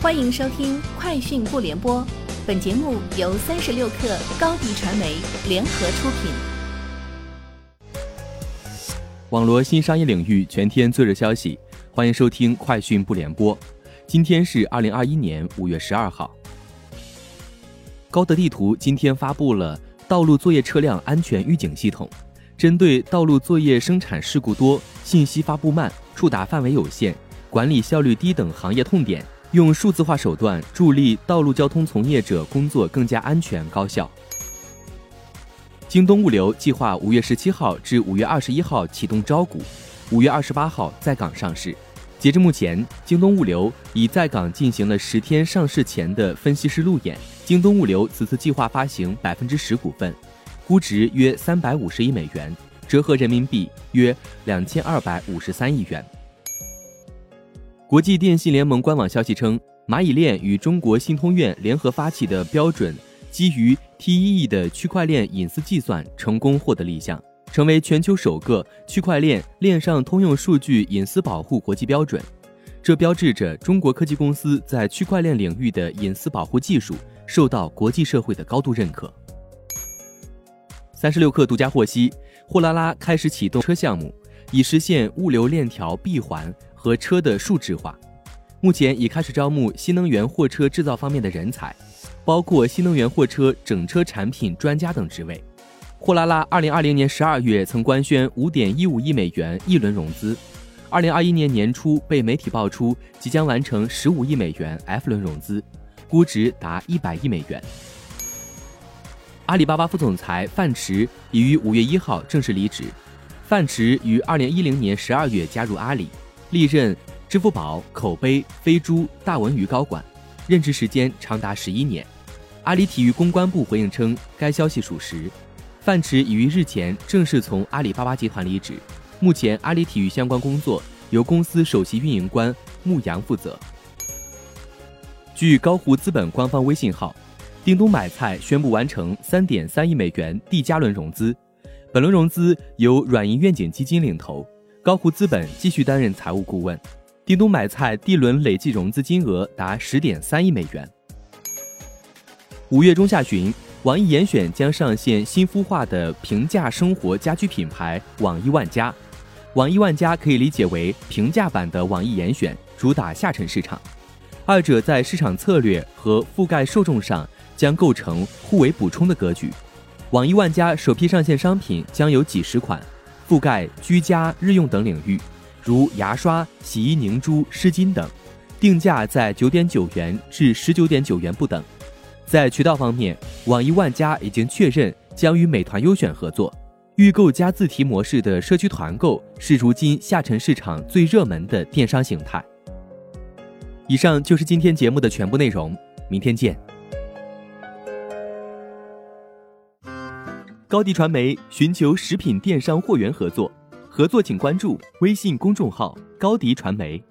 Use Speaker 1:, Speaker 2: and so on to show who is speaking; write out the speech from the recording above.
Speaker 1: 欢迎收听《快讯不联播》，本节目由三十六克高低传媒联合出品。
Speaker 2: 网罗新商业领域全天最热消息，欢迎收听《快讯不联播》。今天是二零二一年五月十二号。高德地图今天发布了道路作业车辆安全预警系统，针对道路作业生产事故多、信息发布慢、触达范围有限、管理效率低等行业痛点。用数字化手段助力道路交通从业者工作更加安全高效。京东物流计划五月十七号至五月二十一号启动招股，五月二十八号在港上市。截至目前，京东物流已在港进行了十天上市前的分析师路演。京东物流此次计划发行百分之十股份，估值约三百五十亿美元，折合人民币约两千二百五十三亿元。国际电信联盟官网消息称，蚂蚁链与中国信通院联合发起的标准基于 TEE 的区块链隐私计算成功获得立项，成为全球首个区块链链上通用数据隐私保护国际标准。这标志着中国科技公司在区块链领域的隐私保护技术受到国际社会的高度认可。三十六氪独家获悉，货拉拉开始启动车项目，以实现物流链条闭环。和车的数字化，目前已开始招募新能源货车制造方面的人才，包括新能源货车整车产品专家等职位。货拉拉二零二零年十二月曾官宣五点一五亿美元一轮融资，二零二一年年初被媒体爆出即将完成十五亿美元 F 轮融资，估值达一百亿美元。阿里巴巴副总裁范驰已于五月一号正式离职。范驰于二零一零年十二月加入阿里。历任支付宝、口碑、飞猪、大文娱高管，任职时间长达十一年。阿里体育公关部回应称，该消息属实。范驰已于日前正式从阿里巴巴集团离职，目前阿里体育相关工作由公司首席运营官穆阳负责。据高湖资本官方微信号，叮咚买菜宣布完成三点三亿美元 D 加轮融资，本轮融资由软银愿景基金领投。高湖资本继续担任财务顾问。叮咚买菜 D 轮累计融资金额达十点三亿美元。五月中下旬，网易严选将上线新孵化的平价生活家居品牌网易万家。网易万家可以理解为平价版的网易严选，主打下沉市场。二者在市场策略和覆盖受众上将构成互为补充的格局。网易万家首批上线商品将有几十款。覆盖居家、日用等领域，如牙刷、洗衣凝珠、湿巾等，定价在九点九元至十九点九元不等。在渠道方面，网易万家已经确认将与美团优选合作，预购加自提模式的社区团购是如今下沉市场最热门的电商形态。以上就是今天节目的全部内容，明天见。高迪传媒寻求食品电商货源合作，合作请关注微信公众号高迪传媒。